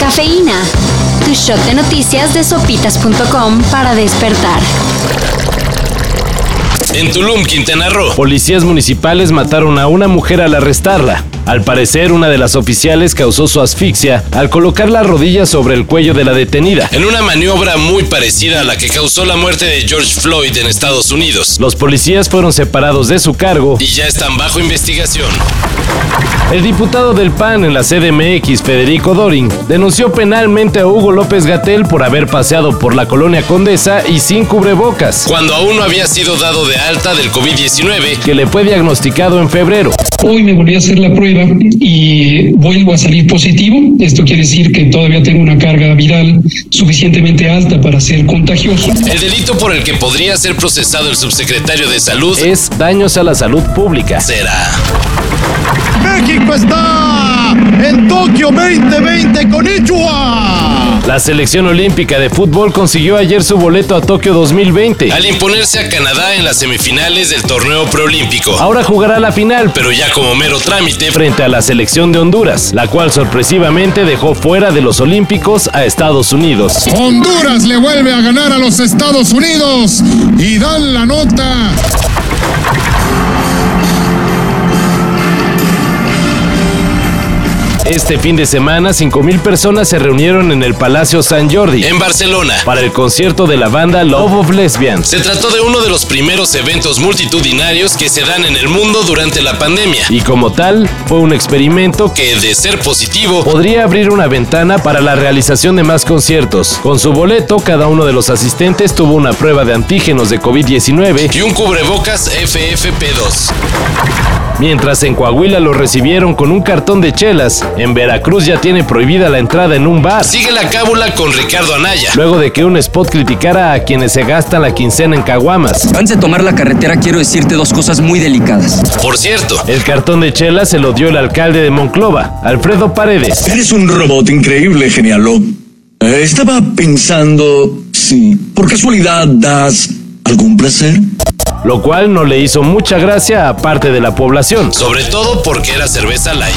Cafeína. Tu shot de noticias de sopitas.com para despertar. En Tulum, Quintana Roo. Policías municipales mataron a una mujer al arrestarla. Al parecer, una de las oficiales causó su asfixia al colocar la rodilla sobre el cuello de la detenida. En una maniobra muy parecida a la que causó la muerte de George Floyd en Estados Unidos. Los policías fueron separados de su cargo y ya están bajo investigación. El diputado del PAN en la CDMX, Federico Doring, denunció penalmente a Hugo López Gatel por haber paseado por la colonia Condesa y sin cubrebocas. Cuando aún no había sido dado de alta del COVID-19, que le fue diagnosticado en febrero. Hoy me volví a hacer la prueba y vuelvo a salir positivo. Esto quiere decir que todavía tengo una carga viral suficientemente alta para ser contagioso. El delito por el que podría ser procesado el subsecretario de Salud es daños a la salud pública. Será. México está en Tokio 2020 con Ichua. La selección olímpica de fútbol consiguió ayer su boleto a Tokio 2020. Al imponerse a Canadá en las semifinales del torneo preolímpico. Ahora jugará la final, pero ya como mero trámite frente a la selección de Honduras, la cual sorpresivamente dejó fuera de los Olímpicos a Estados Unidos. Honduras le vuelve a ganar a los Estados Unidos y dan la nota. Este fin de semana, 5.000 personas se reunieron en el Palacio San Jordi, en Barcelona, para el concierto de la banda Love of Lesbians. Se trató de uno de los primeros eventos multitudinarios que se dan en el mundo durante la pandemia. Y como tal, fue un experimento que, de ser positivo, podría abrir una ventana para la realización de más conciertos. Con su boleto, cada uno de los asistentes tuvo una prueba de antígenos de COVID-19 y un cubrebocas FFP2. Mientras en Coahuila lo recibieron con un cartón de chelas, en Veracruz ya tiene prohibida la entrada en un bar. Sigue la cábula con Ricardo Anaya. Luego de que un spot criticara a quienes se gastan la quincena en caguamas. Antes de tomar la carretera quiero decirte dos cosas muy delicadas. Por cierto, el cartón de chelas se lo dio el alcalde de Monclova, Alfredo Paredes. Eres un robot increíble, genialo. Eh, estaba pensando si por casualidad das algún placer lo cual no le hizo mucha gracia a parte de la población. Sobre todo porque era cerveza light.